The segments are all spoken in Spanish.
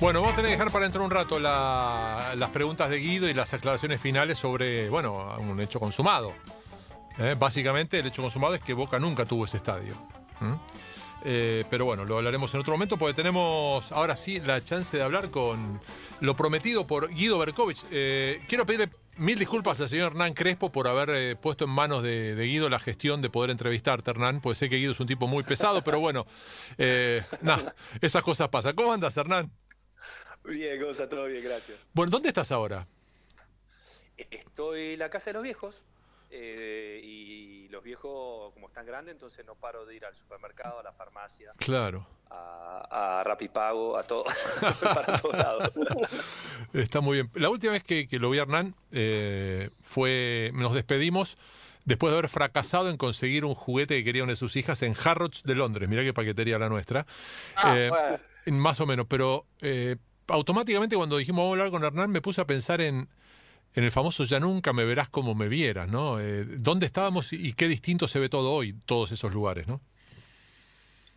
Bueno, vamos a tener que dejar para dentro un rato la- las preguntas de Guido y las aclaraciones finales sobre, bueno, un hecho consumado. ¿eh? Básicamente, el hecho consumado es que Boca nunca tuvo ese estadio. Eh, pero bueno, lo hablaremos en otro momento porque tenemos ahora sí la chance de hablar con lo prometido por Guido Berkovich. Eh, quiero pedirle mil disculpas al señor Hernán Crespo por haber puesto en manos de, Guido la gestión de poder entrevistarte, Hernán, porque sé que Guido es un tipo muy pesado, pero bueno, esas cosas pasan. ¿Cómo andas, Hernán? Bien, cosa, todo bien, gracias. Bueno, ¿dónde estás ahora? Estoy en la casa de los viejos eh, y los viejos, como están grandes, entonces no paro de ir al supermercado, a la farmacia, Claro. a, a Rapipago, a todo, para todos lados. Está muy bien. La última vez que, que lo vi a Hernán eh, fue, nos despedimos después de haber fracasado en conseguir un juguete que quería una de sus hijas en Harrods de Londres. Mirá qué paquetería la nuestra. Ah, Eh, bueno. Más o menos, pero eh, automáticamente cuando dijimos vamos a hablar con Hernán me puse a pensar en, en el famoso ya nunca me verás como me vieras, ¿no? Eh, ¿Dónde estábamos y, y qué distinto se ve todo hoy, todos esos lugares, ¿no?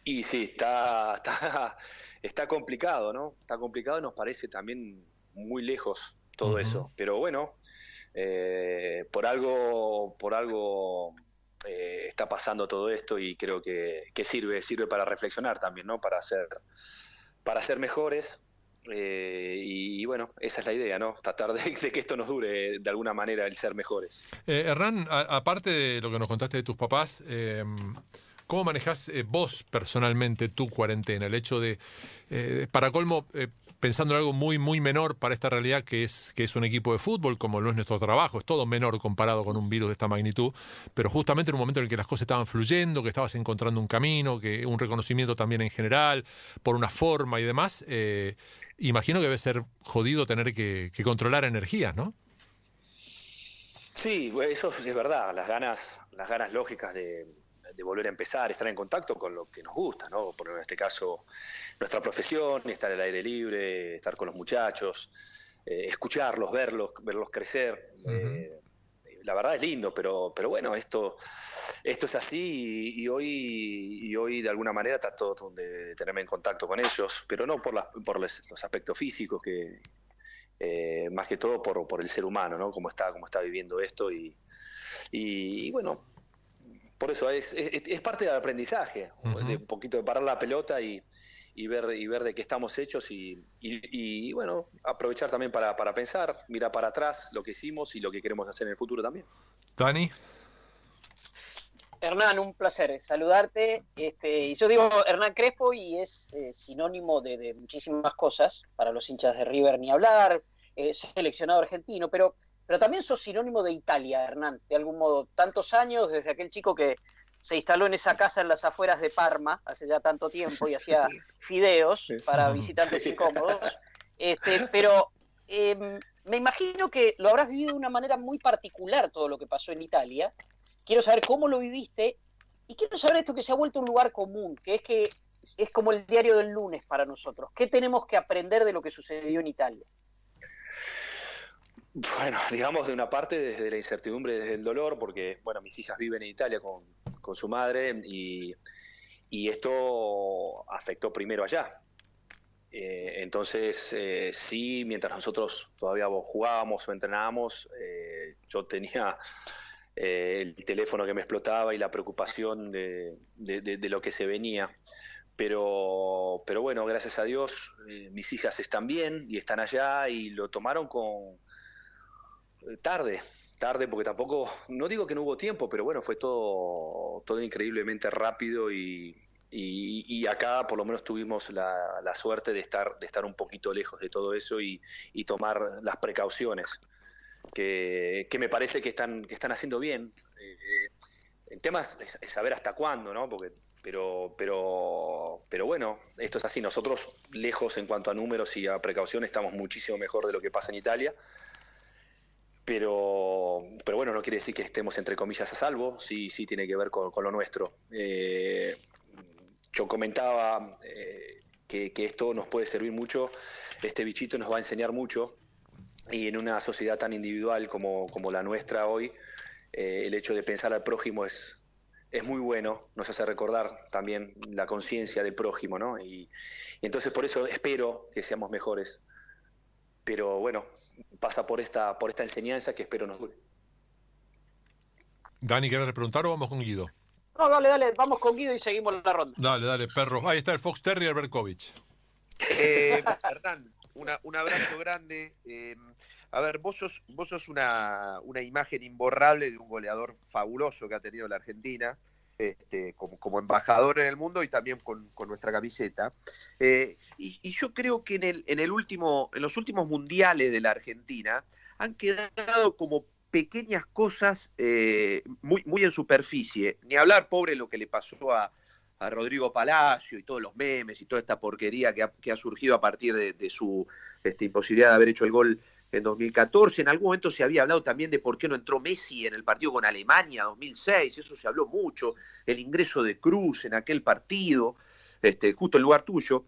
Y sí, está, está, está complicado, ¿no? Está complicado y nos parece también muy lejos todo eso. Pero bueno, eh, por algo, por algo eh, está pasando todo esto y creo que, que sirve, sirve para reflexionar también, ¿no? Para ser, para ser mejores. Eh, y, bueno, esa es la idea, ¿no? Tratar de, de que esto nos dure de alguna manera el ser mejores. Eh, Hernán, aparte de lo que nos contaste de tus papás, eh, ¿cómo manejás eh, vos personalmente tu cuarentena? El hecho de, para colmo, pensando en algo muy, muy menor para esta realidad que es, que es un equipo de fútbol, como lo es nuestro trabajo, es todo menor comparado con un virus de esta magnitud, pero justamente en un momento en el que las cosas estaban fluyendo, que estabas encontrando un camino, que un reconocimiento también en general, por una forma y demás, eh, imagino que debe ser jodido tener que, que controlar energías, ¿no? Sí, eso es verdad, las ganas, las ganas lógicas de, de volver a empezar, estar en contacto con lo que nos gusta, ¿no? Por en este caso, nuestra profesión, estar al aire libre, estar con los muchachos, eh, escucharlos, verlos, verlos crecer. eh, la verdad es lindo, pero, pero bueno, esto, esto es así y, y hoy, y hoy de alguna manera trato de, de tenerme en contacto con ellos, pero no por, las, por los, los aspectos físicos que, eh, más que todo por, por el ser humano, ¿no? Cómo está, cómo está viviendo esto y, y, y bueno, por eso es, es, es parte del aprendizaje, de un poquito de parar la pelota y, y ver y ver de qué estamos hechos y, y- y, bueno, aprovechar también para, para pensar, mirar para atrás lo que hicimos y lo que queremos hacer en el futuro también. Dani. Hernán, un placer saludarte. Este, y yo digo Hernán Crespo y es eh, sinónimo de, de muchísimas cosas para los hinchas de River ni hablar, eh, seleccionado argentino, pero, pero también sos sinónimo de Italia, Hernán, de algún modo. Tantos años desde aquel chico que se instaló en esa casa en las afueras de Parma hace ya tanto tiempo y hacía fideos para visitantes incómodos. Este, pero eh, me imagino que lo habrás vivido de una manera muy particular todo lo que pasó en Italia. Quiero saber cómo lo viviste y quiero saber esto que se ha vuelto un lugar común, que es que es como el diario del lunes para nosotros. ¿Qué tenemos que aprender de lo que sucedió en Italia? Bueno, digamos de una parte desde la incertidumbre, desde el dolor, porque bueno, mis hijas viven en Italia con, con su madre y, y esto afectó primero allá. Eh, entonces, eh, sí, mientras nosotros todavía jugábamos o entrenábamos, eh, yo tenía eh, el teléfono que me explotaba y la preocupación de, de- de- lo que se venía. Pero, pero bueno, gracias a Dios, mis hijas están bien y están allá y lo tomaron con tarde, tarde porque tampoco, no digo que no hubo tiempo, pero bueno, fue todo, todo increíblemente rápido y, y- y acá por lo menos tuvimos la, la suerte de estar, de estar un poquito lejos de todo eso y, y tomar las precauciones que, que me parece que están, que están haciendo bien. Eh, el tema es, saber hasta cuándo, ¿no? Porque, pero, pero, pero bueno, esto es así. Nosotros, lejos en cuanto a números y a precaución, estamos muchísimo mejor de lo que pasa en Italia. Pero, pero bueno, no quiere decir que estemos entre comillas a salvo, sí, sí tiene que ver con, lo nuestro. Eh, yo comentaba eh, que, esto nos puede servir mucho, este bichito nos va a enseñar mucho, y en una sociedad tan individual como, como la nuestra hoy, eh, el hecho de pensar al prójimo es, es muy bueno, nos hace recordar también la conciencia del prójimo, ¿no? Y, entonces por eso espero que seamos mejores. Pero bueno, pasa por esta, por esta enseñanza que espero nos dure. Dani, ¿quieres preguntar o vamos con Guido? No, dale, dale, vamos con Guido y seguimos la ronda. Dale, dale, perro. Ahí está el Fox Terrier Berkovich. Eh, Hernán, un abrazo grande. Eh, a ver, vos sos, vos sos una, una, imagen imborrable de un goleador fabuloso que ha tenido la Argentina, este, como, como, embajador en el mundo y también con, nuestra camiseta. Eh, y, yo creo que en, el, en, el último, en los últimos mundiales de la Argentina han quedado como pequeñas cosas eh, muy, muy en superficie. Ni hablar, pobre, lo que le pasó a, a Rodrigo Palacio y todos los memes y toda esta porquería que ha, que ha surgido a partir de, su este, imposibilidad de haber hecho el gol en 2014. En algún momento se había hablado también de por qué no entró Messi en el partido con Alemania 2006, eso se habló mucho, el ingreso de Cruz en aquel partido, este, justo el lugar tuyo.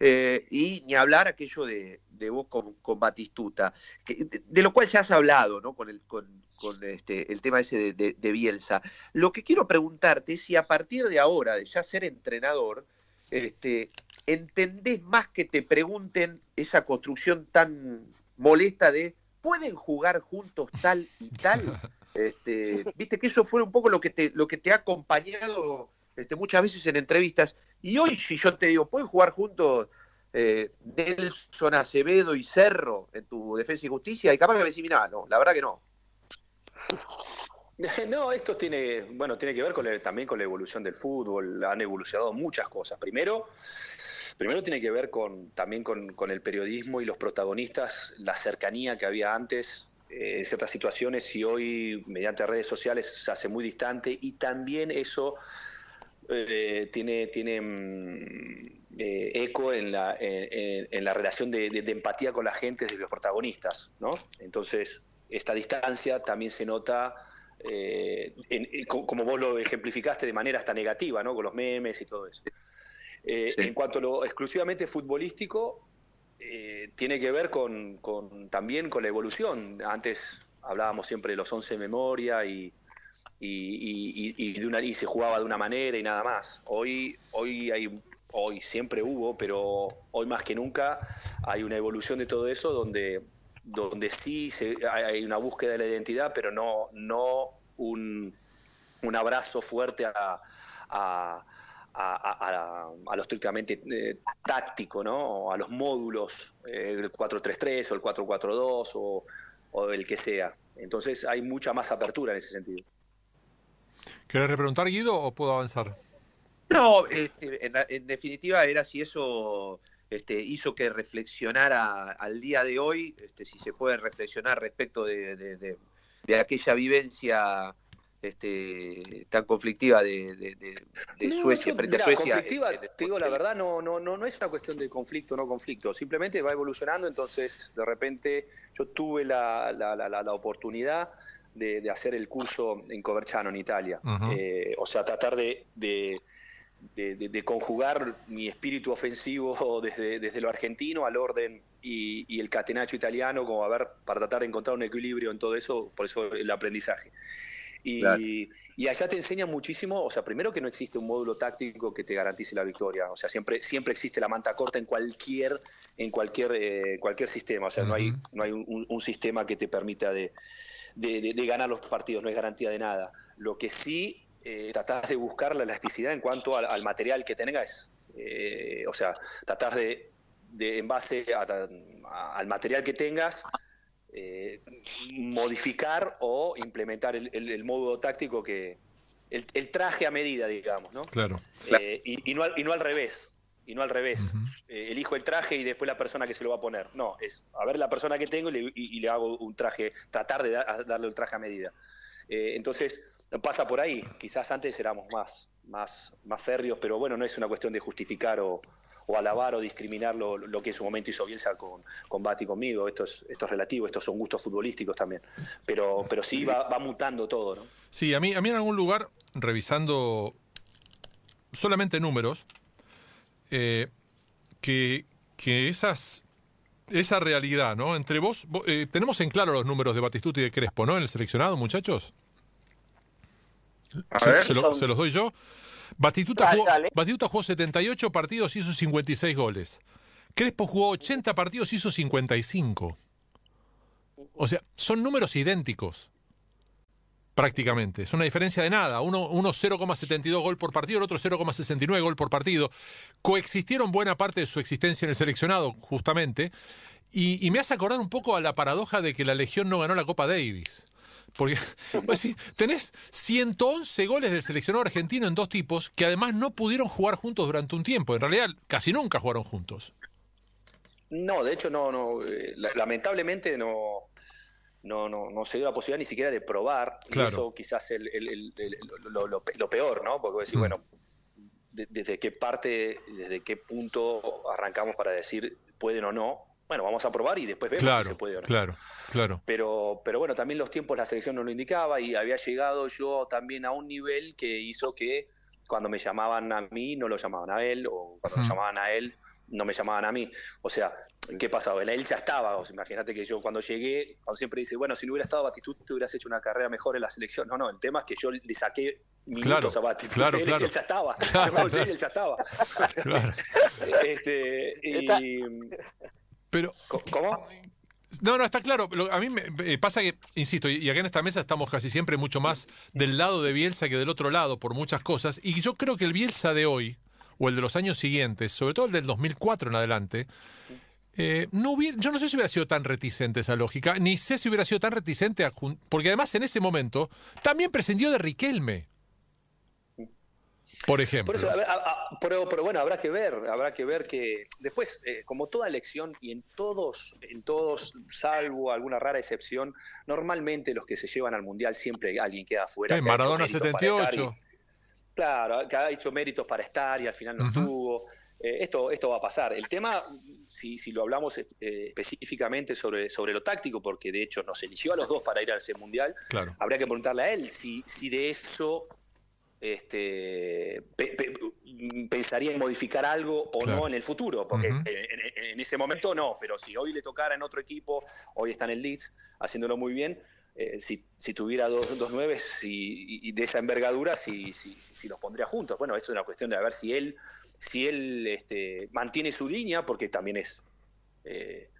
Eh, y ni hablar aquello de, de vos con, Batistuta, de, lo cual ya has hablado, ¿no? Con el, con, este, el tema ese de, de, Bielsa. Lo que quiero preguntarte es si a partir de ahora, de ya ser entrenador, este, entendés más que te pregunten esa construcción tan molesta de ¿pueden jugar juntos tal y tal? Este, Viste que eso fue un poco lo que te, lo que te ha acompañado este, muchas veces en entrevistas. Y hoy, si yo te digo, ¿pueden jugar juntos eh, Nelson Acevedo y Cerro en tu defensa y justicia? Y capaz que me decís, mira, no, la verdad que no. No, esto tiene, bueno, tiene que ver también con la evolución del fútbol. Han evolucionado muchas cosas. Primero, Primero tiene que ver con, también con, el periodismo y los protagonistas, la cercanía que había antes eh, en ciertas situaciones y hoy mediante redes sociales se hace muy distante y también eso eh, tiene, tiene mm, eh, eco en la, en, la relación de, empatía con la gente de los protagonistas, ¿no? Entonces, esta distancia también se nota, como vos lo ejemplificaste, de manera hasta negativa, ¿no? Con los memes y todo eso. Eh, en cuanto a lo exclusivamente futbolístico, eh, tiene que ver con, también con la evolución. Antes hablábamos siempre de los 11 de memoria y, de una, y se jugaba de una manera y nada más. Hoy, hoy hay hoy siempre hubo, pero hoy más que nunca hay una evolución de todo eso donde, donde sí hay una búsqueda de la identidad, pero no, no un, abrazo fuerte a, a, lo estrictamente eh, táctico, ¿no? a los módulos, eh, el 4-3-3 o el 4-4-2 o, o, el que sea. Entonces hay mucha más apertura en ese sentido. ¿Querés repreguntar, Guido, o puedo avanzar? No, este, en, definitiva era si eso este, hizo que reflexionara al día de hoy, este, si se puede reflexionar respecto de, de aquella vivencia este, tan conflictiva de, Suecia frente a Suecia. Conflictiva, te digo la verdad, no, no, no, no es una cuestión de conflicto o no conflicto, simplemente va evolucionando, entonces de repente yo tuve la, la, la, oportunidad de, hacer el curso en Coverciano, en Italia, eh, o sea, tratar de, de de, conjugar mi espíritu ofensivo desde, desde lo argentino al orden y, y, el catenacho italiano, como a ver, para tratar de encontrar un equilibrio en todo eso, por eso el aprendizaje. Y, allá te enseña muchísimo, o sea, primero que no existe un módulo táctico que te garantice la victoria, o sea, siempre, siempre existe la manta corta en cualquier, en cualquier, eh, cualquier sistema, o sea, no hay, no hay un, sistema que te permita de, de, ganar los partidos, no es garantía de nada. Lo que sí eh, tratás de buscar la elasticidad en cuanto al, material que tengas, eh, o sea, tratás de, de en base al material que tengas, eh, modificar o implementar el, modo táctico que. El, traje a medida, digamos, ¿no? Claro. Eh, y, no, y no al revés. Y no al revés. Eh, elijo el traje y después la persona que se lo va a poner. No, es a ver la persona que tengo y le, hago un traje, tratar de darle el traje a medida. entonces, pasa por ahí. Quizás antes éramos más, más, más férreos, pero bueno, no es una cuestión de justificar o, o alabar o discriminar lo, que en su momento hizo Bielsa con, con Bati conmigo. Esto es, esto es relativo, estos son gustos futbolísticos también. Pero, pero sí va, va mutando todo, ¿no? Sí, a mí, a mí en algún lugar, revisando solamente números, eh, que, que esas esa realidad, ¿no? Entre vos, eh, tenemos en claro los números de Batistuta y de Crespo, ¿no? En el seleccionado, muchachos. Se, los doy yo. Batistuta, jugó, Batistuta jugó 78 partidos, y hizo 56 goles. Crespo jugó 80 partidos, y hizo 55. O sea, son números idénticos prácticamente. Es una diferencia de nada. Uno, uno 0,72 gol por partido, el otro 0,69 gol por partido. Coexistieron buena parte de su existencia en el seleccionado, justamente. Y, me hace acordar un poco a la paradoja de que la Legión no ganó la Copa Davis. Porque pues tenés 111 goles del seleccionado argentino en dos tipos que además no pudieron jugar juntos durante un tiempo. En realidad, casi nunca jugaron juntos. No, de hecho, no, no. Eh, lamentablemente no no, no, no se dio la posibilidad ni siquiera de probar. Y eso quizás el, lo, peor, ¿no? Porque decir, mm. bueno, desde qué parte, desde qué punto arrancamos para decir pueden o no. Bueno, vamos a probar y después vemos si se puede o no. Claro, claro. Pero, pero bueno, también los tiempos la selección no lo indicaba y había llegado yo también a un nivel que hizo que cuando me llamaban a mí no lo llamaban a él o cuando lo llamaban a él no me llamaban a mí. O sea, ¿qué pasaba? Él ya estaba. imagínate que yo cuando llegué, cuando siempre dice, bueno, si no hubiera estado Batistuta, te hubieras hecho una carrera mejor en la selección. No, no, el tema es que yo le saqué minutos a Batistuta. Claro, él, claro. él, ya estaba. él ya estaba. este, y, Pero, ¿Cómo? No, no, está claro. A mí me pasa que, insisto, y aquí en esta mesa estamos casi siempre mucho más del lado de Bielsa que del otro lado por muchas cosas. Y yo creo que el Bielsa de hoy, o el de los años siguientes, sobre todo el del 2004 en adelante, eh, no hubiera, yo no sé si hubiera sido tan reticente esa lógica, ni sé si hubiera sido tan reticente, a, porque además en ese momento también prescindió de Riquelme. Por ejemplo. pero, bueno, habrá que ver, habrá que ver que después, eh, como toda elección y en todos, en todos, salvo alguna rara excepción, normalmente los que se llevan al mundial siempre alguien queda afuera. En Maradona 78. Claro, que ha hecho méritos para estar y al final no estuvo. Eh, esto, esto va a pasar. El tema, si, si lo hablamos eh, específicamente sobre, sobre lo táctico, porque de hecho nos eligió a los dos para ir al Mundial, habría que preguntarle a él si, si de eso este, pensaría en modificar algo o no en el futuro, porque en, ese momento no, pero si hoy le tocara en otro equipo, hoy está en el Leeds haciéndolo muy bien, eh, si, si, tuviera dos, dos nueves y, de esa envergadura, si, si, si, los pondría juntos. Bueno, eso es una cuestión de ver si él, si él este, mantiene su línea, porque también es, eh,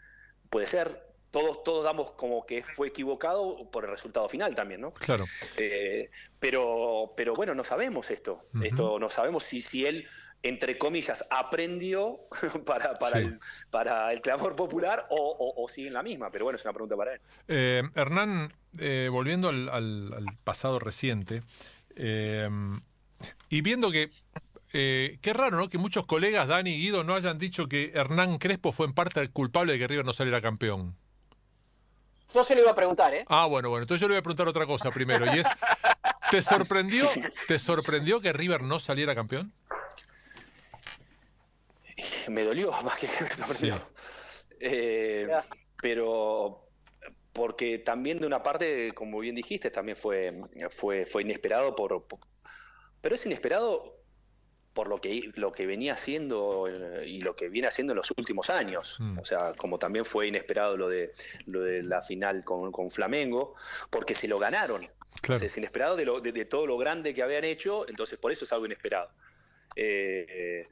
puede ser, todos, todos damos como que fue equivocado por el resultado final también, ¿no? Claro. Eh, pero, pero bueno, no sabemos esto. Esto no sabemos si, si él entre comillas, aprendió para, para, el, para el clamor popular o, sigue en la misma, pero bueno, es una pregunta para él. Eh, Hernán, eh, volviendo al, pasado reciente, eh, y viendo que, qué raro, ¿no? Que muchos colegas, Dani y Guido, no hayan dicho que Hernán Crespo fue en parte el culpable de que River no saliera campeón. Yo se lo iba a preguntar, ¿eh? Ah, bueno, bueno, entonces yo le voy a preguntar otra cosa primero, y es, ¿te sorprendió, ¿te sorprendió que River no saliera campeón? me dolió más que me sorprendió. Eh, pero porque también de una parte, como bien dijiste, también fue, fue, fue inesperado por, pero es inesperado por lo que, lo que venía haciendo eh, y lo que viene haciendo en los últimos años. Mm. O sea, como también fue inesperado lo de, lo de la final con, Flamengo, porque se lo ganaron. es inesperado de, lo, de, todo lo grande que habían hecho, entonces por eso es algo inesperado. Eh,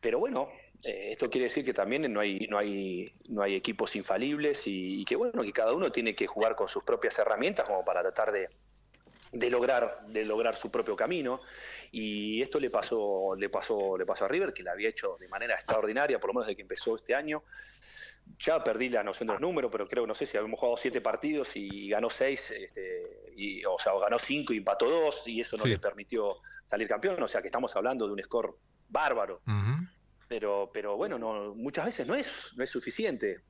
pero bueno, eh, esto quiere decir que también no hay, no hay, no hay equipos infalibles y, que bueno, que cada uno tiene que jugar con sus propias herramientas como para tratar de, de lograr, de lograr su propio camino. Y esto le pasó, le pasó, le pasó a River, que la había hecho de manera extraordinaria, por lo menos desde que empezó este año. Ya perdí la noción de los números, pero creo, no sé si habíamos jugado siete partidos y ganó seis, este, y, o sea, ganó cinco y empató dos, y eso no le permitió salir campeón. O sea, que estamos hablando de un score bárbaro pero, pero bueno, no, muchas veces no es, no es suficiente.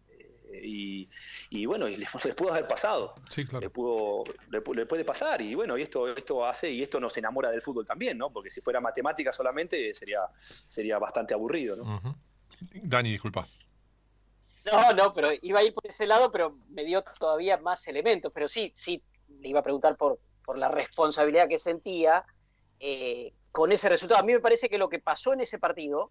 Eh, y, bueno, y le, pudo haber pasado. Sí, claro. Le, pudo, le, puede pasar. Y bueno, y esto, esto hace, y esto nos enamora del fútbol también, ¿no? Porque si fuera matemática solamente sería, sería bastante aburrido, ¿no? Dani, disculpa. No, no, pero iba a ir por ese lado, pero me dio todavía más elementos. Pero sí, sí, le iba a preguntar por, por la responsabilidad que sentía eh, con ese resultado. A mí me parece que lo que pasó en ese partido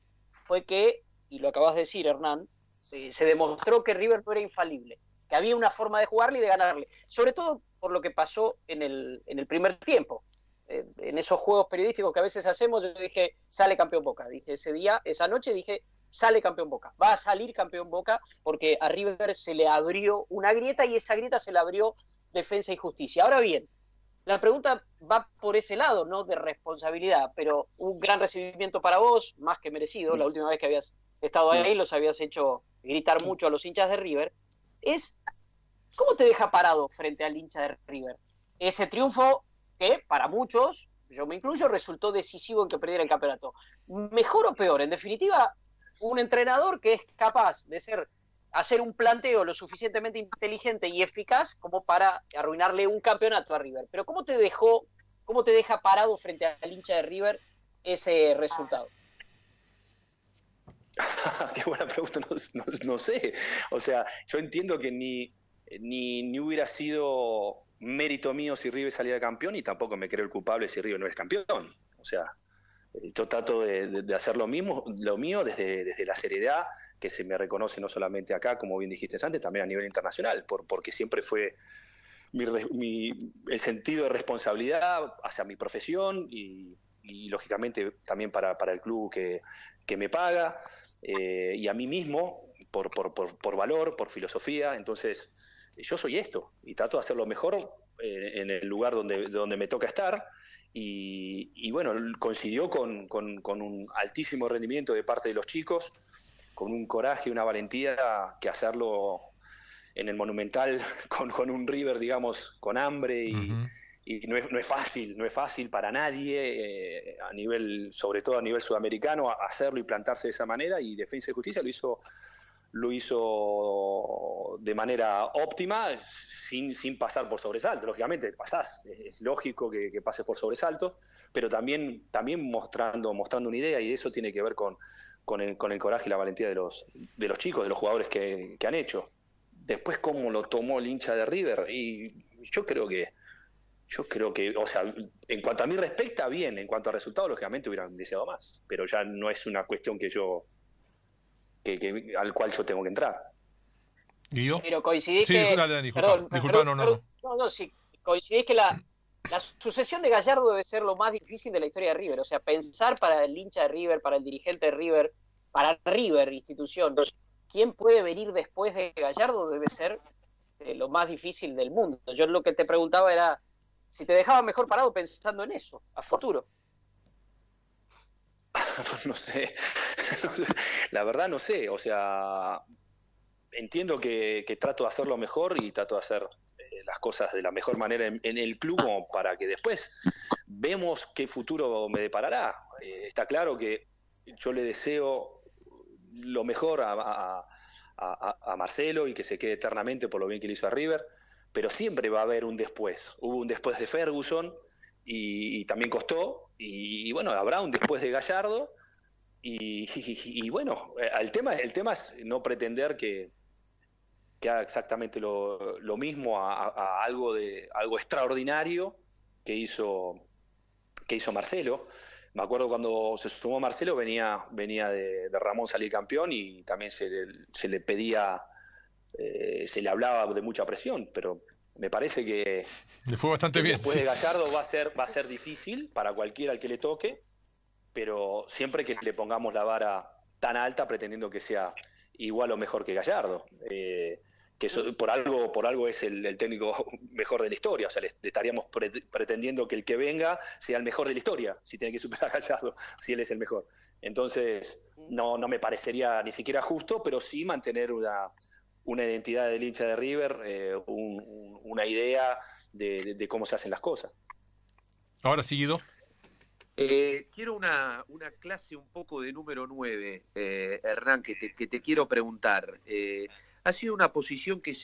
fue que, y lo acabas de decir, Hernán, eh, se demostró que River no era infalible, que había una forma de jugarle y de ganarle, sobre todo por lo que pasó en el, en el primer tiempo. en esos juegos periodísticos que a veces hacemos, yo dije, sale campeón Boca. Dije ese día, esa noche, dije, sale campeón Boca. Va a salir campeón Boca porque a River se le abrió una grieta y esa grieta se le abrió Defensa y Justicia. Ahora bien, la pregunta va por ese lado, no de responsabilidad, pero un gran recibimiento para vos, más que merecido. La última vez que habías estado ahí los habías hecho gritar mucho a los hinchas de River. Es, ¿cómo te deja parado frente al hincha de River? Ese triunfo que para muchos, yo me incluyo, resultó decisivo en que perdiera el campeonato. ¿Mejor o peor? En definitiva, un entrenador que es capaz de ser hacer un planteo lo suficientemente inteligente y eficaz como para arruinarle un campeonato a River. Pero ¿cómo te dejó, cómo te deja parado frente al hincha de River ese resultado? Qué buena pregunta, no, sé. O sea, yo entiendo que ni, ni, ni, hubiera sido mérito mío si River salía campeón y tampoco me creo el culpable si River no es campeón. O sea, yo trato de, hacer lo mismo, lo mío desde, desde, la seriedad que se me reconoce no solamente acá, como bien dijiste antes, también a nivel internacional, por, porque siempre fue mi, el sentido de responsabilidad hacia mi profesión y, lógicamente también para, para, el club que, que me paga eh, y a mí mismo por, por, por, valor, por filosofía. Entonces, yo soy esto y trato de hacer lo mejor en el lugar donde, donde me toca estar y, bueno, coincidió con, un altísimo rendimiento de parte de los chicos, con un coraje y una valentía que hacerlo en el Monumental con, un River, digamos, con hambre y, no, es, fácil, no es fácil para nadie, eh, a nivel, sobre todo a nivel sudamericano, hacerlo y plantarse de esa manera y Defensa y Justicia lo hizo lo hizo de manera óptima, sin, sin pasar por sobresalto. Lógicamente, pasás, es lógico que, que pases por sobresalto, pero también, también mostrando, mostrando una idea, y eso tiene que ver con, con, el, con el coraje y la valentía de los, de los chicos, de los jugadores que, han hecho. Después, cómo lo tomó el hincha de River, y yo creo que. Yo creo que, o sea, en cuanto a mí respecta, bien. En cuanto a resultados, lógicamente hubieran deseado más. Pero ya no es una cuestión que yo que, al cual yo tengo que entrar. ¿Y yo? Pero coincidís sí, que... Dale, disculpa, disculpa, no, no, no. No, no, sí, coincidís que la, la sucesión de Gallardo debe ser lo más difícil de la historia de River. O sea, pensar para el hincha de River, para el dirigente de River, para River, institución, quién puede venir después de Gallardo debe ser eh, lo más difícil del mundo. Yo lo que te preguntaba era si te dejaba mejor parado pensando en eso, a futuro. no sé, la verdad no sé, o sea, entiendo que, trato de hacerlo mejor y trato de hacer eh, las cosas de la mejor manera en, el club para que después vemos qué futuro me deparará. Eh, está claro que yo le deseo lo mejor a, Marcelo y que se quede eternamente por lo bien que le hizo a River, pero siempre va a haber un después. Hubo un después de Ferguson y también costó, y, bueno, habrá un después de Gallardo. Y, bueno, eh, el tema, el tema es no pretender que, que haga exactamente lo, mismo a, algo de algo extraordinario que hizo que hizo Marcelo. Me acuerdo cuando se sumó Marcelo venía venía de, Ramón salir campeón y también se le, se le pedía eh, se le hablaba de mucha presión, pero me parece que le fue bastante bien. Después de Gallardo va a ser va a ser difícil para cualquiera al que le toque, pero siempre que le pongamos la vara tan alta pretendiendo que sea igual o mejor que Gallardo. Eh, que por algo por algo es el, técnico mejor de la historia, o sea, le, estaríamos pretendiendo que el que venga sea el mejor de la historia, si tiene que superar a Gallardo, si él es el mejor. Entonces, no, no me parecería ni siquiera justo, pero sí mantener una, una identidad del hincha de River, eh, una idea de, cómo se hacen las cosas. Ahora, seguido. Eh, quiero una, clase un poco de número 9, eh, Hernán, que te, quiero preguntar. ha sido una posición que,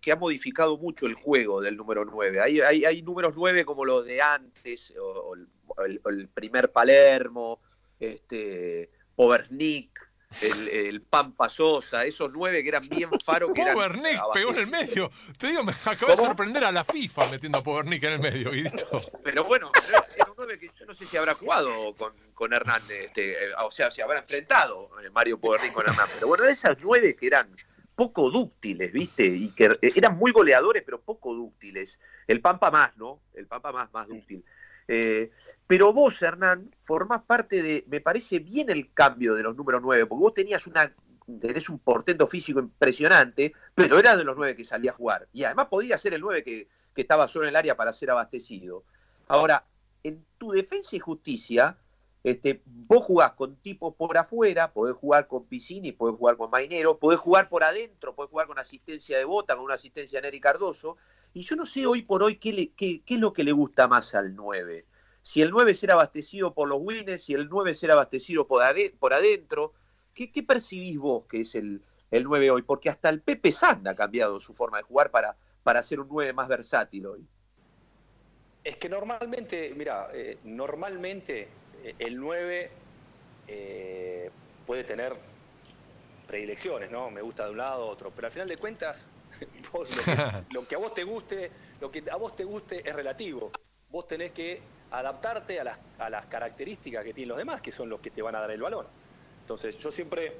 que, ha modificado mucho el juego del número 9. Hay, hay, números 9 como los de antes, o, el, primer Palermo, este, Overnick, el, el Pampa Sosa, esos nueve que eran bien faro. Que Powernick pegó en el medio. Te digo, me acabé de sorprender a la FIFA metiendo a Powernick en el medio, Pero bueno, era un nueve que yo no sé si habrá jugado con, con Hernández, este, o sea, si habrá enfrentado eh, Mario Powernick con Hernández. Pero bueno, esas nueve que eran poco dúctiles, ¿viste? Y que eran muy goleadores, pero poco dúctiles. El Pampa más, ¿no? El Pampa más, más dúctil. Eh, pero vos, Hernán, formás parte de, me parece bien el cambio de los números 9, porque vos tenías una, tenés un portento físico impresionante, pero era de los 9 que salía a jugar. Y además podía ser el 9 que, que estaba solo en el área para ser abastecido. Ahora, en tu defensa y justicia, este, vos jugás con tipos por afuera, podés jugar con Piscini, podés jugar con Mainero, podés jugar por adentro, podés jugar con asistencia de Bota, con una asistencia de Neri Cardoso, y yo no sé hoy por hoy qué, es lo que le gusta más al 9. Si el 9 será abastecido por los wins, si el 9 será abastecido por, adentro. ¿Qué, ¿Qué, percibís vos que es el, el 9 hoy? Porque hasta el Pepe Sand ha cambiado su forma de jugar para, para ser un 9 más versátil hoy. Es que normalmente, mira, eh, normalmente eh, el 9 eh, puede tener predilecciones, ¿no? Me gusta de un lado, otro, pero al final de cuentas lo, que, a vos te guste, lo que a vos te guste es relativo. Vos tenés que adaptarte a las, a las características que tienen los demás, que son los que te van a dar el valor. Entonces, yo siempre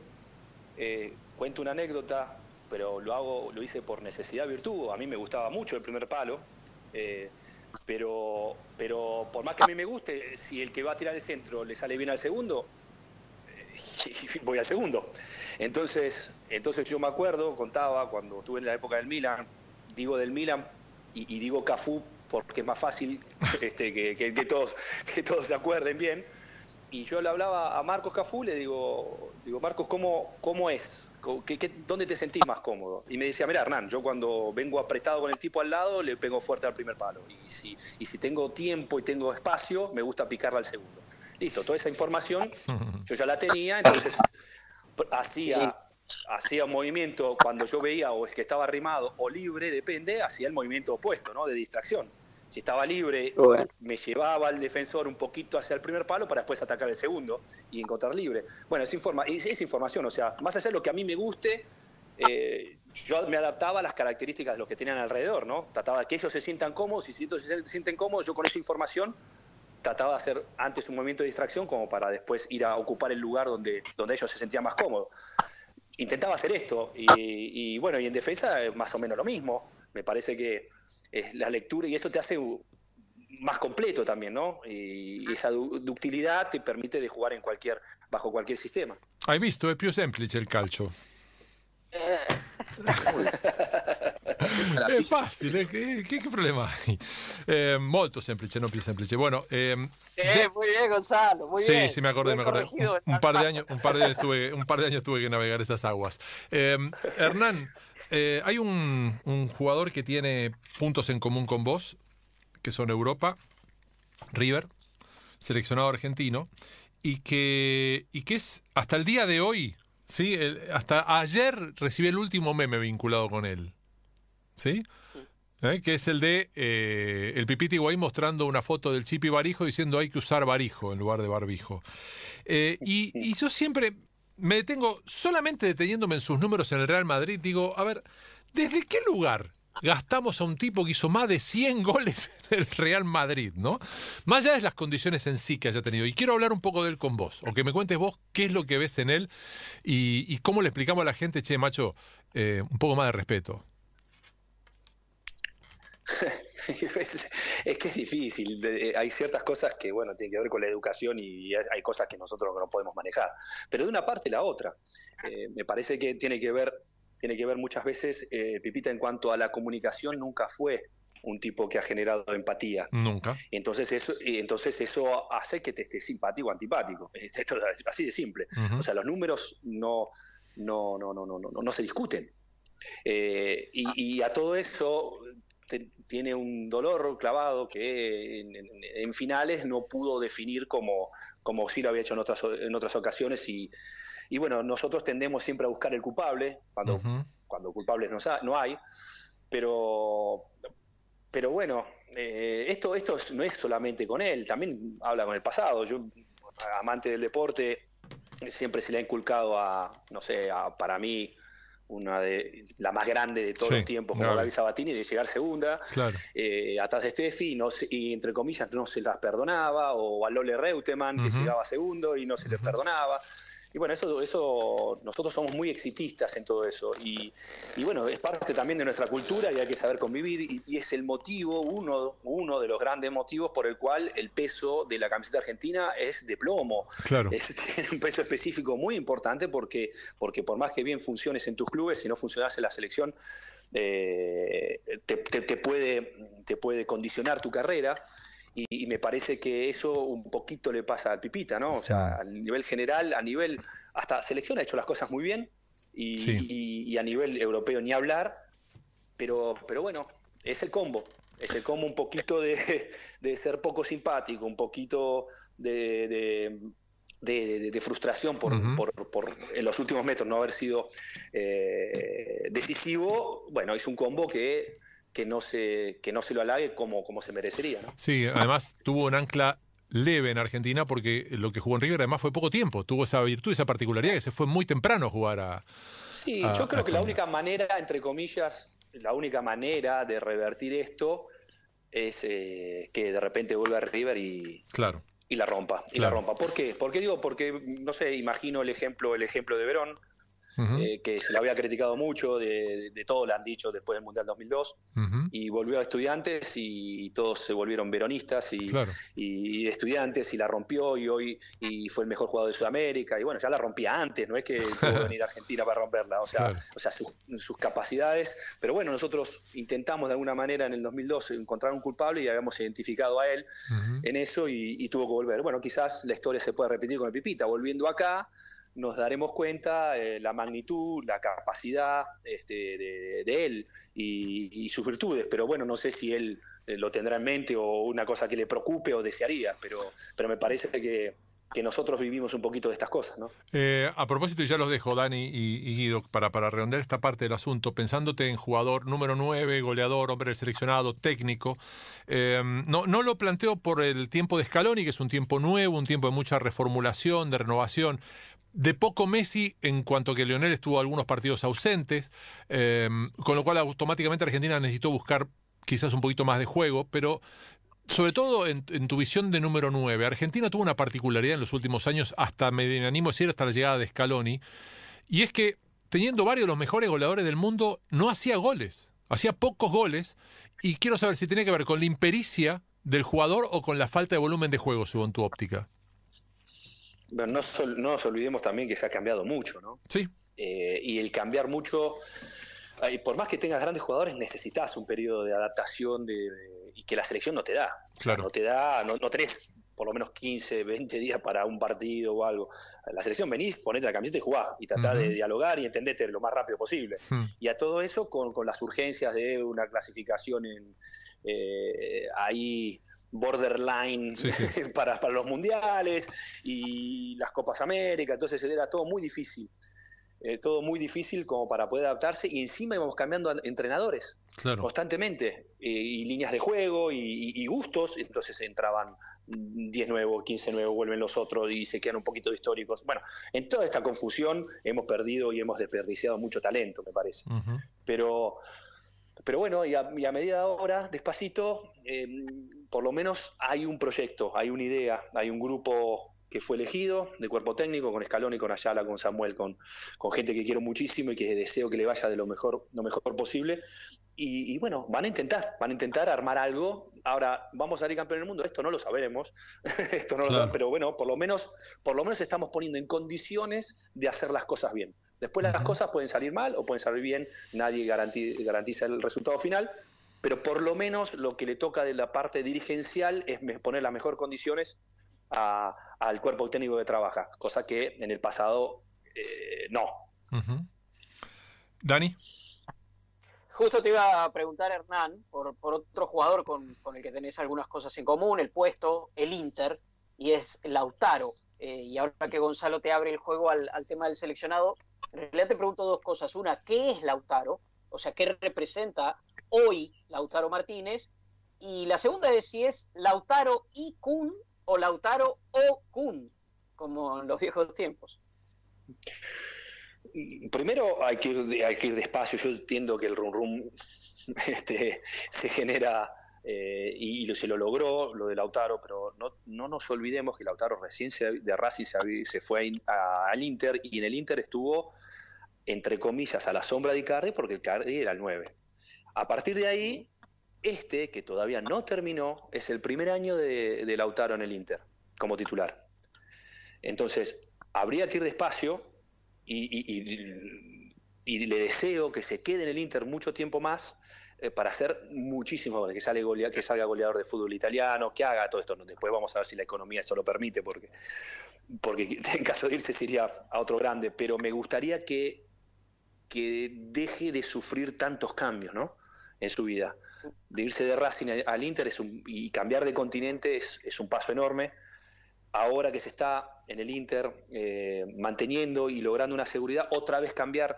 eh, cuento una anécdota, pero lo hago, lo hice por necesidad virtud. A mí me gustaba mucho el primer palo, eh, pero, pero por más que a mí me guste, si el que va a tirar el centro le sale bien al segundo, voy al segundo. Entonces, entonces yo me acuerdo, contaba cuando estuve en la época del Milan, digo del Milan y, digo Cafú porque es más fácil este, que, todos, que todos se acuerden bien. Y yo le hablaba a Marcos Cafú, le digo, digo Marcos, ¿cómo, cómo es? ¿Qué, dónde te sentís más cómodo? Y me decía, mira Hernán, yo cuando vengo apretado con el tipo al lado, le pego fuerte al primer palo. Y si, y si tengo tiempo y tengo espacio, me gusta picarla al segundo. Listo, toda esa información yo ya la tenía, entonces hacía, hacía un movimiento cuando yo veía o es que estaba arrimado o libre, depende, hacía el movimiento opuesto, ¿no? De distracción. Si estaba libre, me llevaba al defensor un poquito hacia el primer palo para después atacar el segundo y encontrar libre. Bueno, es, informa es, información, o sea, más allá de lo que a mí me guste, eh, yo me adaptaba a las características de los que tenían alrededor, ¿no? Trataba de que ellos se sientan cómodos y si ellos se sienten cómodos, yo con esa información trataba de hacer antes un movimiento de distracción como para después ir a ocupar el lugar donde, donde ellos se sentían más cómodos. Intentaba hacer esto y, bueno, y en defensa más o menos lo mismo. Me parece que es la lectura y eso te hace más completo también, ¿no? Y esa ductilidad te permite de jugar en cualquier, bajo cualquier sistema. Hai visto? È più semplice il calcio. Eh. È facile, che, che, problema hai? Eh, molto semplice, non più semplice. Bueno, eh, eh, muy bien, Gonzalo, muy sí, bien. Sí, me acordé, me acordé. Un, un, par de años, un, par de años tuve, un par de años tuve que navegar esas aguas. Eh, Hernán, eh, hay un, un jugador que tiene puntos en común con vos, que son Europa, River, seleccionado argentino, y que, y que es hasta el día de hoy Sí, hasta ayer recibí el último meme vinculado con él. ¿Sí? ¿Eh? Que es el de eh, el Pipiti Guay mostrando una foto del Chipi Barijo diciendo hay que usar barijo en lugar de barbijo. Eh, y, y, yo siempre me detengo solamente deteniéndome en sus números en el Real Madrid. Digo, a ver, ¿desde qué lugar gastamos a un tipo que hizo más de 100 goles en el Real Madrid, ¿no? Más allá de las condiciones en sí que haya tenido. Y quiero hablar un poco de él con vos, o que me cuentes vos qué es lo que ves en él y, cómo le explicamos a la gente, che, macho, eh, un poco más de respeto. es, que es difícil. hay ciertas cosas que, bueno, tienen que ver con la educación y hay cosas que nosotros no podemos manejar. Pero de una parte la otra. Eh, me parece que tiene que ver tiene que ver muchas veces, eh, Pipita, en cuanto a la comunicación, nunca fue un tipo que ha generado empatía. Nunca. Entonces eso, entonces eso hace que te esté simpático o antipático. Es así de simple. O sea, los números no, no, no, no, no, no, no se discuten. Eh, y, a todo eso tiene un dolor clavado que en, finales no pudo definir como, como sí lo había hecho en otras, en otras ocasiones. Y, y bueno, nosotros tendemos siempre a buscar el culpable cuando, cuando culpables no, no, hay, pero, pero bueno, eh, esto, esto no es solamente con él, también habla con el pasado. Yo, amante del deporte, siempre se le ha inculcado a, no sé, a, para mí, una de la más grande de todos los tiempos, como David Sabatini, de llegar segunda, eh, atrás de Steffi, y entre comillas no se las perdonaba, o a Lole Reutemann, que llegaba segundo y no se les perdonaba. Y bueno, eso, eso nosotros somos muy exitistas en todo eso. Y, bueno, es parte también de nuestra cultura y hay que saber convivir. Y, es el motivo, uno, uno de los grandes motivos por el cual el peso de la camiseta argentina es de plomo. Claro. Es, tiene un peso específico muy importante porque, porque por más que bien funciones en tus clubes, si no funcionas en la selección, eh, te, puede, te puede condicionar tu carrera. Y, me parece que eso un poquito le pasa al Pipita, ¿no? O sea, a nivel general, a nivel, hasta selección ha hecho las cosas muy bien y, a nivel europeo ni hablar, pero, pero bueno, es el combo, es el combo un poquito de, ser poco simpático, un poquito de, de frustración por, por, en los últimos metros no haber sido eh, decisivo, bueno, es un combo que que no se, que no se lo halague como, como se merecería. ¿no? Sí, además tuvo un ancla leve en Argentina porque lo que jugó en River además fue poco tiempo, tuvo esa virtud, esa particularidad que se fue muy temprano a jugar a... Sí, yo creo que la única manera, entre comillas, la única manera de revertir esto es eh, que de repente vuelva a River y... Claro. Y la rompa, y la rompa. ¿Por qué? Porque digo, porque, no sé, imagino el ejemplo, el ejemplo de Verón, eh, que se le había criticado mucho, de, todo le han dicho después del Mundial 2002, y volvió a estudiantes y, todos se volvieron veronistas y, y, estudiantes y la rompió y hoy y fue el mejor jugador de Sudamérica y bueno, ya la rompía antes, no es que tuvo que venir a Argentina para romperla, o sea, o sea sus, capacidades, pero bueno, nosotros intentamos de alguna manera en el 2002 encontrar un culpable y habíamos identificado a él en eso y, tuvo que volver. Bueno, quizás la historia se puede repetir con el Pipita, volviendo acá nos daremos cuenta eh, la magnitud, la capacidad este, de, él y, sus virtudes. Pero bueno, no sé si él eh, lo tendrá en mente o una cosa que le preocupe o desearía, pero, pero me parece que, nosotros vivimos un poquito de estas cosas. ¿no? Eh, a propósito, y ya los dejo, Dani y, Guido, para, para redondear esta parte del asunto, pensándote en jugador número 9, goleador, hombre seleccionado, técnico, no, no lo planteo por el tiempo de Scaloni, que es un tiempo nuevo, un tiempo de mucha reformulación, de renovación, de poco Messi en cuanto que Leonel estuvo algunos partidos ausentes, eh, con lo cual automáticamente Argentina necesitó buscar quizás un poquito más de juego, pero sobre todo en, tu visión de número 9, Argentina tuvo una particularidad en los últimos años, hasta me animo a decir hasta la llegada de Scaloni, y es que teniendo varios de los mejores goleadores del mundo, no hacía goles, hacía pocos goles, y quiero saber si tiene que ver con la impericia del jugador o con la falta de volumen de juego, según tu óptica no, nos olvidemos también que se ha cambiado mucho, ¿no? Sí. Eh, y el cambiar mucho, por más que tengas grandes jugadores, necesitas un periodo de adaptación de, y que la selección no te da. Claro. no te da, no, no tenés por lo menos 15, 20 días para un partido o algo. La selección venís, ponete la camiseta y jugá y tratá de dialogar y entendete lo más rápido posible. Hmm. Y a todo eso con, con, las urgencias de una clasificación en, eh, ahí borderline Para, para, los mundiales y las Copas América, entonces era todo muy difícil. Eh, todo muy difícil como para poder adaptarse y encima íbamos cambiando entrenadores constantemente eh, y líneas de juego y, gustos, entonces entraban 10 nuevos, 15 nuevos, vuelven los otros y se quedan un poquito históricos. Bueno, en toda esta confusión hemos perdido y hemos desperdiciado mucho talento, me parece. Pero pero bueno, y a, medida de ahora, despacito, em, por lo menos hay un proyecto, hay una idea, hay un grupo que fue elegido de cuerpo técnico, con Escalón y con Ayala, con Samuel, con, con gente que quiero muchísimo y que deseo que le vaya de lo mejor, lo mejor posible. Y, bueno, van a intentar, van a intentar armar algo. Ahora, ¿vamos a salir campeón del mundo? Esto no lo sabremos, esto no lo sabemos, pero bueno, por lo menos, por lo menos estamos poniendo en condiciones de hacer las cosas bien. Después las cosas pueden salir mal o pueden salir bien, nadie garantiza el resultado final, pero por lo menos lo que le toca de la parte dirigencial es poner las mejores condiciones al cuerpo técnico que trabaja, cosa que en el pasado eh, no. Dani. Justo te iba a preguntar, Hernán, por, otro jugador con, el que tenés algunas cosas en común, el puesto, el Inter, y es Lautaro. Eh, y ahora que Gonzalo te abre el juego al, al tema del seleccionado, en realidad te pregunto dos cosas. Una, ¿qué es Lautaro? O sea, ¿qué representa hoy Lautaro Martínez? Y la segunda es si es Lautaro y Kun o Lautaro o Kun, como en los viejos tiempos. Primero hay que ir, hay que ir despacio. Yo entiendo que el rum rum este, se genera eh, y, se lo logró, lo de Lautaro, pero no, no nos olvidemos que Lautaro recién se, de Racing se, fue al Inter y en el Inter estuvo, entre comillas, a la sombra de Icardi porque el Icardi era el 9. A partir de ahí, este, que todavía no terminó, es el primer año de, Lautaro en el Inter como titular. Entonces, habría que ir despacio y, le deseo que se quede en el Inter mucho tiempo más eh, para hacer muchísimos goles, que, que salga goleador de fútbol italiano, que haga todo esto. Después vamos a ver si la economía eso lo permite, porque, porque en caso de irse sería a otro grande, pero me gustaría que deje de sufrir tantos cambios ¿no? En su vida. De irse de Racing al Inter es y cambiar de continente es, un paso enorme. Ahora que se está en el Inter eh, manteniendo y logrando una seguridad, otra vez cambiar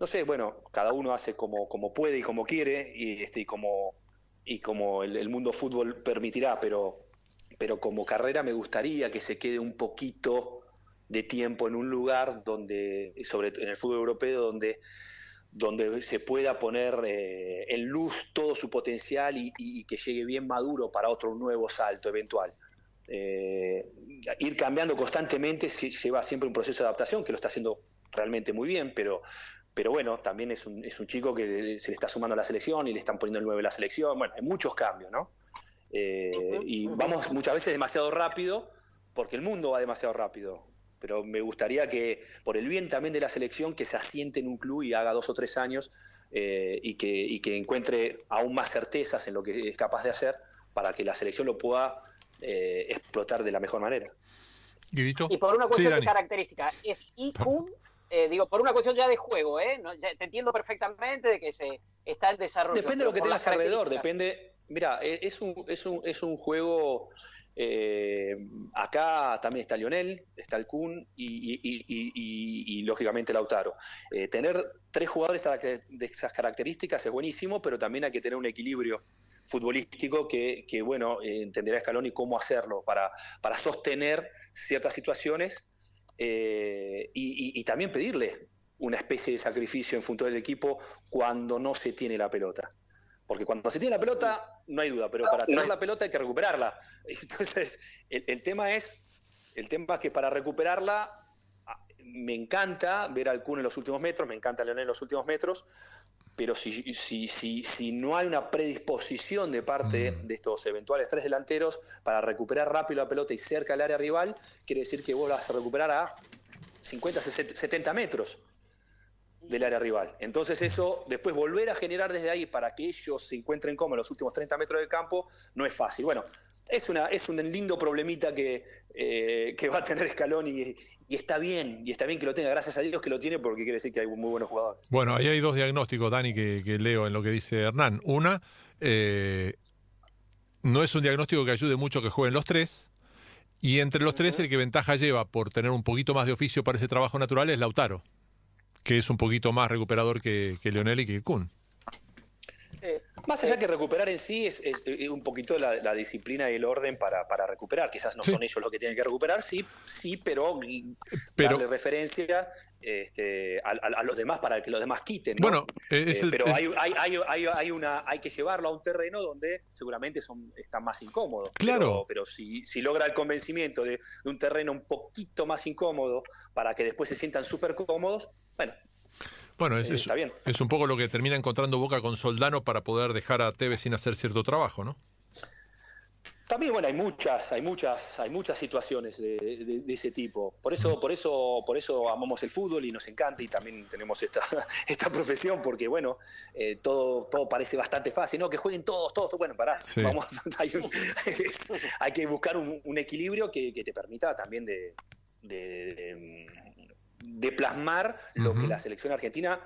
no sé, bueno, cada uno hace como, puede y como quiere y, este, y como, y como el, mundo fútbol permitirá, pero, pero como carrera me gustaría que se quede un poquito de tiempo en un lugar donde, sobre en el fútbol europeo, donde, donde se pueda poner eh, en luz todo su potencial y, que llegue bien maduro para otro nuevo salto eventual. Eh, ir cambiando constantemente lleva siempre un proceso de adaptación que lo está haciendo realmente muy bien, pero, pero bueno, también es un, es un chico que se le está sumando a la selección y le están poniendo el 9 a la selección. Bueno, hay muchos cambios, ¿no? Eh, y vamos muchas veces demasiado rápido, porque el mundo va demasiado rápido. Pero me gustaría que, por el bien también de la selección, que se asiente en un club y haga dos o tres años eh, y, que, y que encuentre aún más certezas en lo que es capaz de hacer para que la selección lo pueda eh, explotar de la mejor manera. Y por una cuestión de característica, ¿es IQ eh, digo, por una cuestión ya de juego, ¿eh? te entiendo perfectamente de que se está en desarrollo. Depende de lo que tengas alrededor, depende. Mira, e, es un, es un, es un juego. Eh, acá también está Lionel, está el Kun y, lógicamente Lautaro. Eh, tener tres jugadores de esas características es buenísimo, pero también hay que tener un equilibrio futbolístico que, bueno, entenderá Scaloni cómo hacerlo para, para sostener ciertas situaciones eh, y, también pedirle una especie de sacrificio en función del equipo cuando no se tiene la pelota. Porque cuando se tiene la pelota, no hay duda, pero para tener la pelota hay que recuperarla. Entonces, el, tema es, el tema es que para recuperarla, ah, me encanta ver al Kun en los últimos metros, me encanta Leonel en los últimos metros, pero si, si, si, si no hay una predisposición de parte mm. de estos eventuales tres delanteros para recuperar rápido la pelota y cerca del área rival, quiere decir que vos vas a recuperar a 50, 70 metros del área rival. Entonces eso, después volver a generar desde ahí para que ellos se encuentren como en los últimos 30 metros del campo, no es fácil. Bueno, es, una, es un lindo problemita que, eh, que va a tener Escalón y, está bien, y está bien que lo tenga, gracias a Dios que lo tiene porque quiere decir que hay muy buenos jugadores. Bueno, ahí hay dos diagnósticos, Dani, que, leo en lo que dice Hernán. Una, eh, no es un diagnóstico que ayude mucho que jueguen los tres, y entre los tres el que ventaja lleva por tener un poquito más de oficio para ese trabajo natural es Lautaro, que es un poquito más recuperador que, que Leonel y que Kuhn. Más allá que recuperar en sí es, un poquito la, disciplina y el orden para, recuperar. Quizás no son ellos los que tienen que recuperar, sí, sí, pero, darle referencia este, a, los demás para que los demás quiten. Bueno, eh, pero hay, hay, una, hay que llevarlo a un terreno donde seguramente son, están más incómodos. Claro. Pero, si, si, logra el convencimiento de, de un terreno un poquito más incómodo para que después se sientan súper cómodos, bueno, bueno, es, es, un poco lo que termina encontrando Boca con Soldano para poder dejar a Tevez sin hacer cierto trabajo, ¿no? También, bueno, hay muchas, hay muchas, hay muchas situaciones de, ese tipo. Por eso, por eso, por eso amamos el fútbol y nos encanta y también tenemos esta, esta profesión, porque bueno, eh, todo, todo parece bastante fácil, ¿no? Que jueguen todos, todos, bueno, pará, vamos, hay, que buscar un, equilibrio que, te permita también de, de plasmar lo que la selección argentina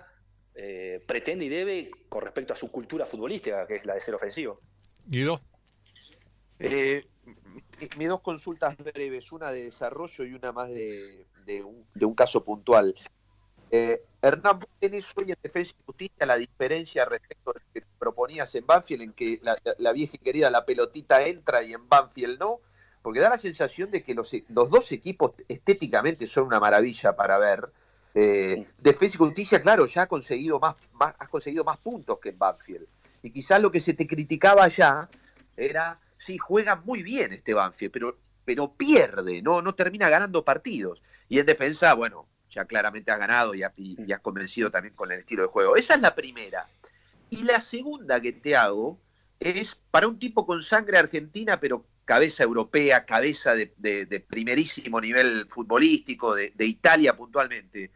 eh, pretende y debe con respecto a su cultura futbolística, que es la de ser ofensivo. Guido. Eh, mis dos consultas breves, una de desarrollo y una más de, un, caso puntual. Eh, Hernán, vos tenés hoy en Defensa y Justicia la diferencia respecto a lo que proponías en Banfield, en que la, la vieja y querida la pelotita entra y en Banfield no porque da la sensación de que los, los dos equipos estéticamente son una maravilla para ver. Eh, Defensa y Justicia, claro, ya ha conseguido más, más, conseguido más puntos que Banfield. Y quizás lo que se te criticaba allá era, sí, juega muy bien este Banfield, pero, pero pierde, ¿no? no termina ganando partidos. Y en defensa, bueno, ya claramente has ganado y has, y has convencido también con el estilo de juego. Esa es la primera. Y la segunda que te hago es para un tipo con sangre argentina, pero cabeza europea, cabeza de, primerísimo nivel futbolístico, de, Italia puntualmente.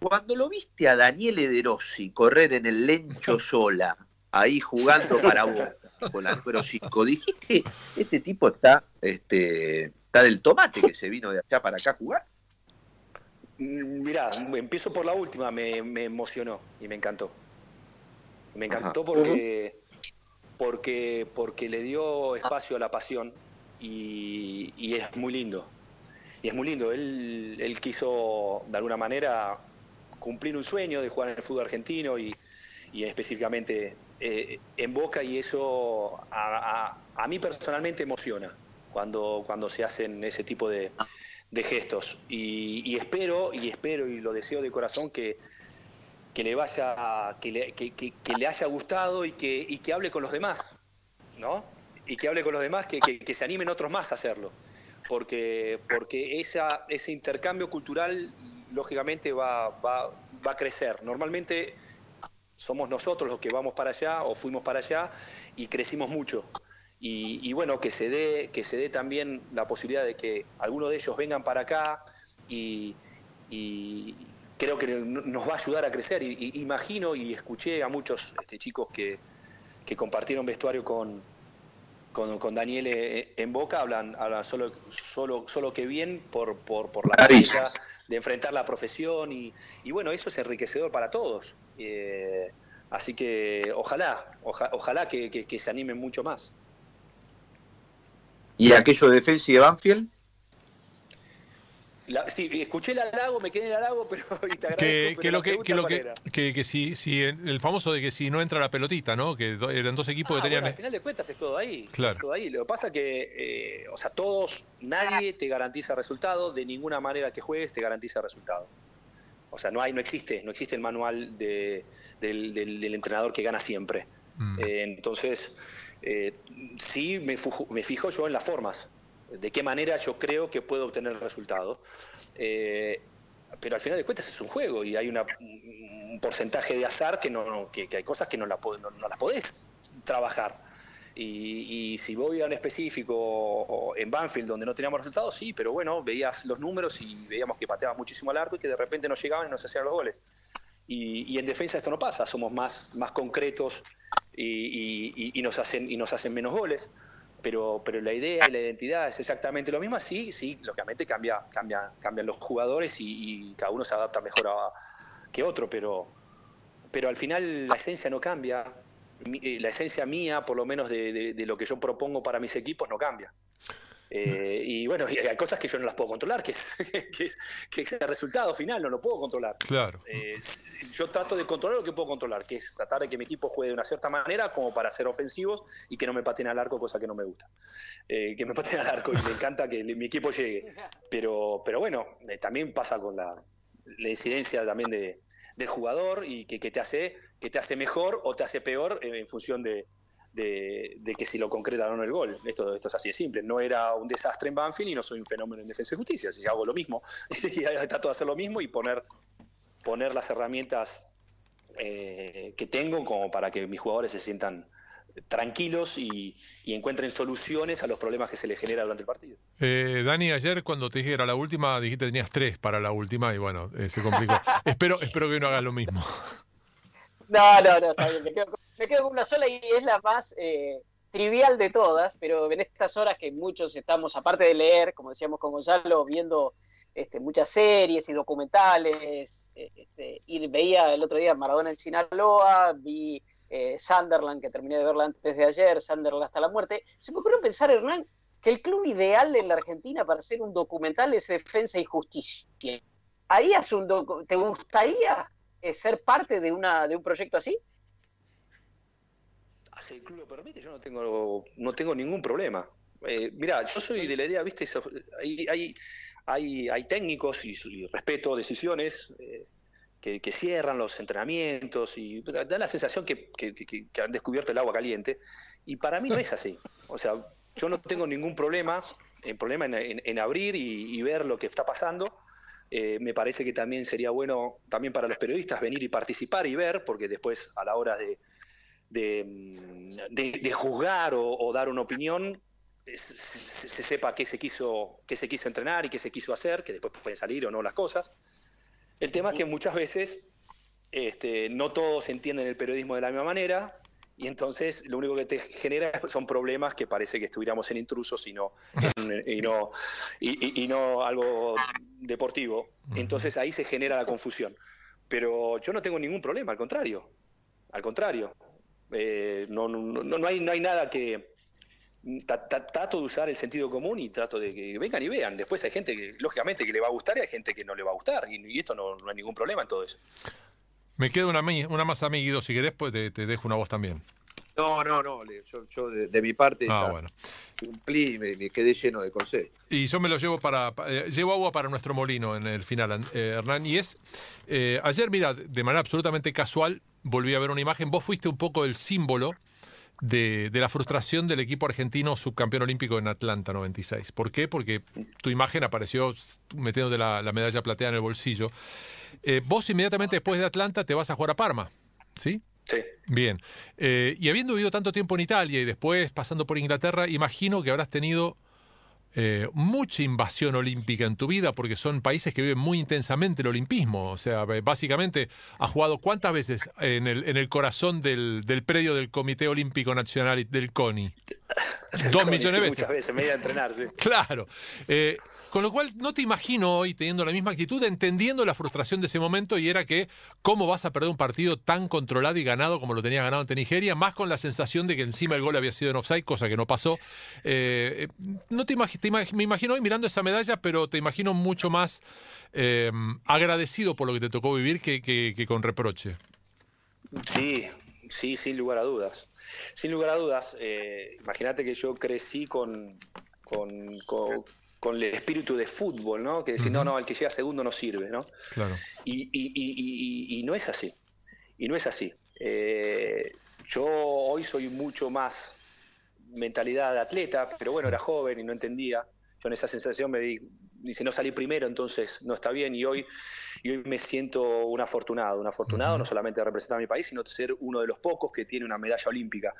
Cuando lo viste a Daniele De Rossi correr en el Lencho Sola, ahí jugando para vos, con Alfredo Cisco, dijiste, este tipo está, este, está del tomate que se vino de allá para acá a jugar. Mm, mirá, empiezo por la última, me, emocionó y me encantó. Me encantó porque porque, porque le dio espacio a la pasión y, es muy lindo. Y es muy lindo. Él, él, quiso, de alguna manera, cumplir un sueño de jugar en el fútbol argentino y, específicamente eh, en Boca y eso a, mí personalmente emociona cuando, cuando se hacen ese tipo de, gestos. Y, espero, y espero y lo deseo de corazón que, que le vaya, que le, que, le haya gustado y que, y que hable con los demás, ¿no? Y que hable con los demás, que, que, se animen otros más a hacerlo. Porque, porque ese intercambio cultural, lógicamente, va, va, va a crecer. Normalmente somos nosotros los que vamos para allá o fuimos para allá y crecimos mucho. Y, y, bueno, que se dé, que se dé también la posibilidad de que algunos de ellos vengan para acá y, y, creo que nos va a ayudar a crecer. Y, imagino y escuché a muchos este, chicos que, compartieron vestuario con, con, Daniel eh, en Boca, hablan, hablan solo, solo, solo que bien por, por, por la manera de enfrentar la profesión y, bueno, eso es enriquecedor para todos. Eh, así que ojalá, ojalá que, se animen mucho más. ¿Y aquello de defensa y de Banfield? Sí, escuché el halago, me quedé en el halago, pero que, que, lo que, que, lo que, que, si, si el famoso de que si no entra la pelotita, ¿no? Que eran dos equipos que ah, tenían. al final de cuentas es todo ahí. Claro. todo ahí. Lo que pasa es que, eh, o sea, todos, nadie te garantiza resultado, de ninguna manera que juegues te garantiza resultado. O sea, no hay, no existe, no existe el manual de, del, del, entrenador que gana siempre. Mm. Eh, entonces, eh, sí me, me fijo yo en las formas de qué manera yo creo que puedo obtener el resultado. Eh, pero al final de cuentas es un juego y hay una, un porcentaje de azar que, no, que, hay cosas que no, no, no las podés trabajar. Y, si voy a un específico en Banfield donde no teníamos resultados, sí, pero bueno, veías los números y veíamos que pateabas muchísimo al arco y que de repente no llegaban y no se hacían los goles. Y, en defensa esto no pasa, somos más, más concretos y, y, nos hacen, y nos hacen menos goles pero, pero la idea y la identidad es exactamente lo mismo. Sí, sí, lógicamente cambia, cambia, cambian los jugadores y, cada uno se adapta mejor a, que otro, pero, pero al final la esencia no cambia. Eh, la esencia mía, por lo menos de lo que yo propongo para mis equipos, no cambia. Eh, y bueno, hay cosas que yo no las puedo controlar, que es, que es, que es el resultado final, no lo puedo controlar. Claro. Eh, yo trato de controlar lo que puedo controlar, que es tratar de que mi equipo juegue de una cierta manera como para ser ofensivos y que no me pateen al arco, cosa que no me gusta. Eh, que me pateen al arco y me encanta que mi equipo llegue. Pero, pero bueno, también pasa con la, la incidencia también de, del jugador y que, que, te hace, que te hace mejor o te hace peor en función de, de, que si lo concretaron o no el gol. Esto, esto es así de simple. No era un desastre en Banfield y no soy un fenómeno en defensa y justicia. Si hago lo mismo, trato de hacer lo mismo y poner, poner las herramientas eh, que tengo como para que mis jugadores se sientan tranquilos y, encuentren soluciones a los problemas que se les genera durante el partido. Eh, Dani, ayer cuando te dije que era la última, dijiste que tenías tres para la última y bueno, eh, se complicó. espero, espero que no hagas lo mismo. No, no, no, está bien. Me quedo, me quedo con una sola y es la más eh, trivial de todas, pero en estas horas que muchos estamos, aparte de leer, como decíamos con Gonzalo, viendo este, muchas series y documentales, eh, este, veía el otro día Maradona en Sinaloa, vi eh, Sunderland, que terminé de verla antes de ayer, Sunderland hasta la muerte, se me ocurrió pensar, Hernán, que el club ideal en la Argentina para hacer un documental es Defensa y Justicia. ¿Harías un ¿Te gustaría ser parte de, una, de un proyecto así? Si el club lo permite, yo no tengo, no tengo ningún problema. Eh, mira, yo soy de la idea, viste, hay, hay, hay, técnicos y, respeto decisiones, eh, que, cierran los entrenamientos y da la sensación que, han descubierto el agua caliente. Y para mí no es así. O sea, yo no tengo ningún problema, en, problema en, abrir y, ver lo que está pasando. Eh, me parece que también sería bueno también para los periodistas venir y participar y ver, porque después a la hora de, de, juzgar o, dar una opinión, se, sepa qué se, quiso, qué se quiso entrenar y qué se quiso hacer, que después pueden salir o no las cosas. El tema es que muchas veces este, no todos entienden el periodismo de la misma manera y entonces lo único que te genera son problemas que parece que estuviéramos en intrusos y no, y no, y, no algo deportivo. Entonces ahí se genera la confusión. Pero yo no tengo ningún problema, al contrario. Al contrario. Eh, no, no, no, hay, no hay nada que, trato de usar el sentido común y trato de que vengan y vean. Después hay gente que, lógicamente, que le va a gustar y hay gente que no le va a gustar. Y, esto no, hay ningún problema en todo eso. Me queda una, una más amiga, si querés, pues te, dejo una voz también. No, no, no. Yo, de, mi parte ah, bueno. cumplí y me, quedé lleno de consejos. Y yo me lo llevo para. Eh, llevo agua para nuestro molino en el final, eh, Hernán. Y es. Eh, ayer, mira, de manera absolutamente casual, volví a ver una imagen. Vos fuiste un poco el símbolo de, la frustración del equipo argentino subcampeón olímpico en Atlanta 96. ¿Por qué? Porque tu imagen apareció metiéndote la, la medalla plateada en el bolsillo. Eh, vos inmediatamente después de Atlanta te vas a jugar a Parma, ¿sí? Sí. Bien. Eh, y habiendo vivido tanto tiempo en Italia y después pasando por Inglaterra, imagino que habrás tenido eh, mucha invasión olímpica en tu vida, porque son países que viven muy intensamente el olimpismo. O sea, básicamente ha jugado cuántas veces en el, en el corazón del, del predio del Comité Olímpico Nacional del CONI. Dos millones de veces. Muchas veces, me iba a entrenar, sí. Claro. Eh, con lo cual no te imagino hoy teniendo la misma actitud, entendiendo la frustración de ese momento y era que cómo vas a perder un partido tan controlado y ganado como lo tenía ganado ante Nigeria, más con la sensación de que encima el gol había sido en offside, cosa que no pasó. Eh, no te, me imagino hoy mirando esa medalla, pero te imagino mucho más eh, agradecido por lo que te tocó vivir que, con reproche. Sí, sí, sin lugar a dudas. Sin lugar a dudas, eh, imagínate que yo crecí con, con el espíritu de fútbol, ¿no? Que decir, no, no, el que llega segundo no sirve, ¿no? Claro. Y, no es así. Y no es así. Eh, yo hoy soy mucho más mentalidad de atleta, pero bueno, era joven y no entendía. Yo en esa sensación me di, dice no salí primero, entonces no está bien. Y hoy, y hoy me siento un afortunado, un afortunado no solamente de representar a mi país, sino de ser uno de los pocos que tiene una medalla olímpica.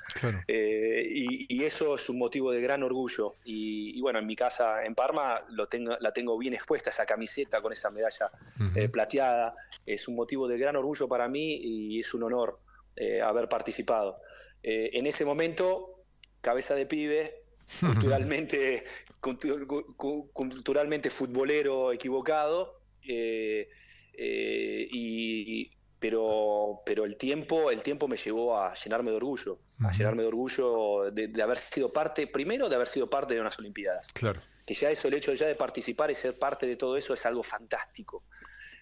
Eh, y, eso es un motivo de gran orgullo. Y, bueno, en mi casa en Parma lo tengo, la tengo bien expuesta, esa camiseta con esa medalla eh, plateada. Es un motivo de gran orgullo para mí y es un honor eh, haber participado. en ese momento, cabeza de pibe, culturalmente culturalmente futbolero equivocado, eh, eh, y, pero, pero el tiempo, el tiempo me llevó a llenarme de orgullo, a llenarme de orgullo de, haber sido parte, primero de haber sido parte de unas Olimpiadas. Claro. Que ya eso, el hecho ya de participar y ser parte de todo eso es algo fantástico.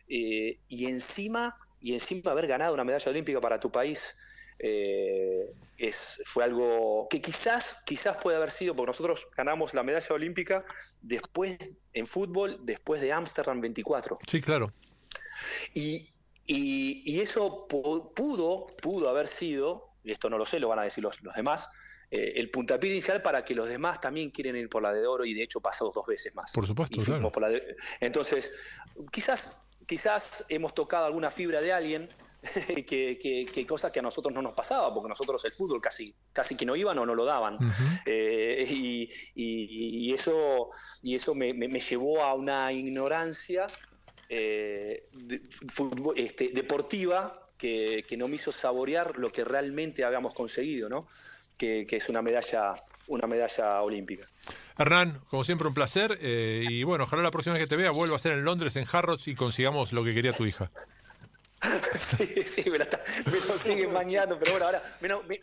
Eh, y encima, y encima haber ganado una medalla olímpica para tu país, eh, es, fue algo que quizás, quizás puede haber sido, porque nosotros ganamos la medalla olímpica después en fútbol, después de Ámsterdam 24. Sí, claro. Y, y, eso pudo, pudo haber sido, y esto no lo sé, lo van a decir los, los demás, eh, el puntapié inicial para que los demás también quieren ir por la de oro y de hecho pasado dos veces más. Por supuesto, Entonces, quizás, quizás hemos tocado alguna fibra de alguien que, que, cosas que a nosotros no nos pasaba, porque nosotros el fútbol casi, casi que no iban o no lo daban. Eh, y, eso, y eso me, llevó a una ignorancia eh, este, deportiva que, no me hizo saborear lo que realmente habíamos conseguido, ¿no? que, es una medalla, una medalla olímpica. Hernán, como siempre un placer eh, y bueno, ojalá la próxima vez que te vea vuelva a ser en Londres, en Harrods y consigamos lo que quería tu hija. sí, sí, me, lo siguen bañando, pero bueno, ahora,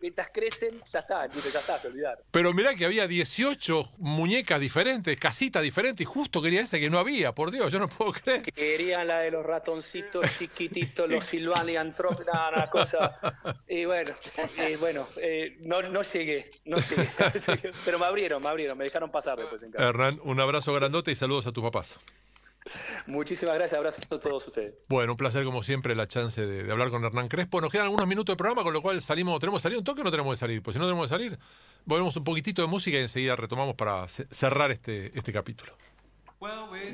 mientras crecen, ya está, ya está, se olvidar. Pero mirá que había 18 muñecas diferentes, casitas diferentes, y justo quería esa que no había, por Dios, yo no puedo creer. Querían la de los ratoncitos chiquititos, los Silvanian nada, una cosa. Y bueno, bueno eh, no, no llegué, no llegué, pero me abrieron, me abrieron, me dejaron pasar después en casa. Hernán, un abrazo grandote y saludos a tus papás. Muchísimas gracias, abrazo a todos ustedes. Bueno, un placer como siempre la chance de, hablar con Hernán Crespo. Nos quedan algunos minutos de programa, con lo cual salimos, ¿tenemos que salir un toque o no tenemos que salir? Pues si no tenemos que salir, volvemos un poquitito de música y enseguida retomamos para cerrar este, este capítulo. Well, we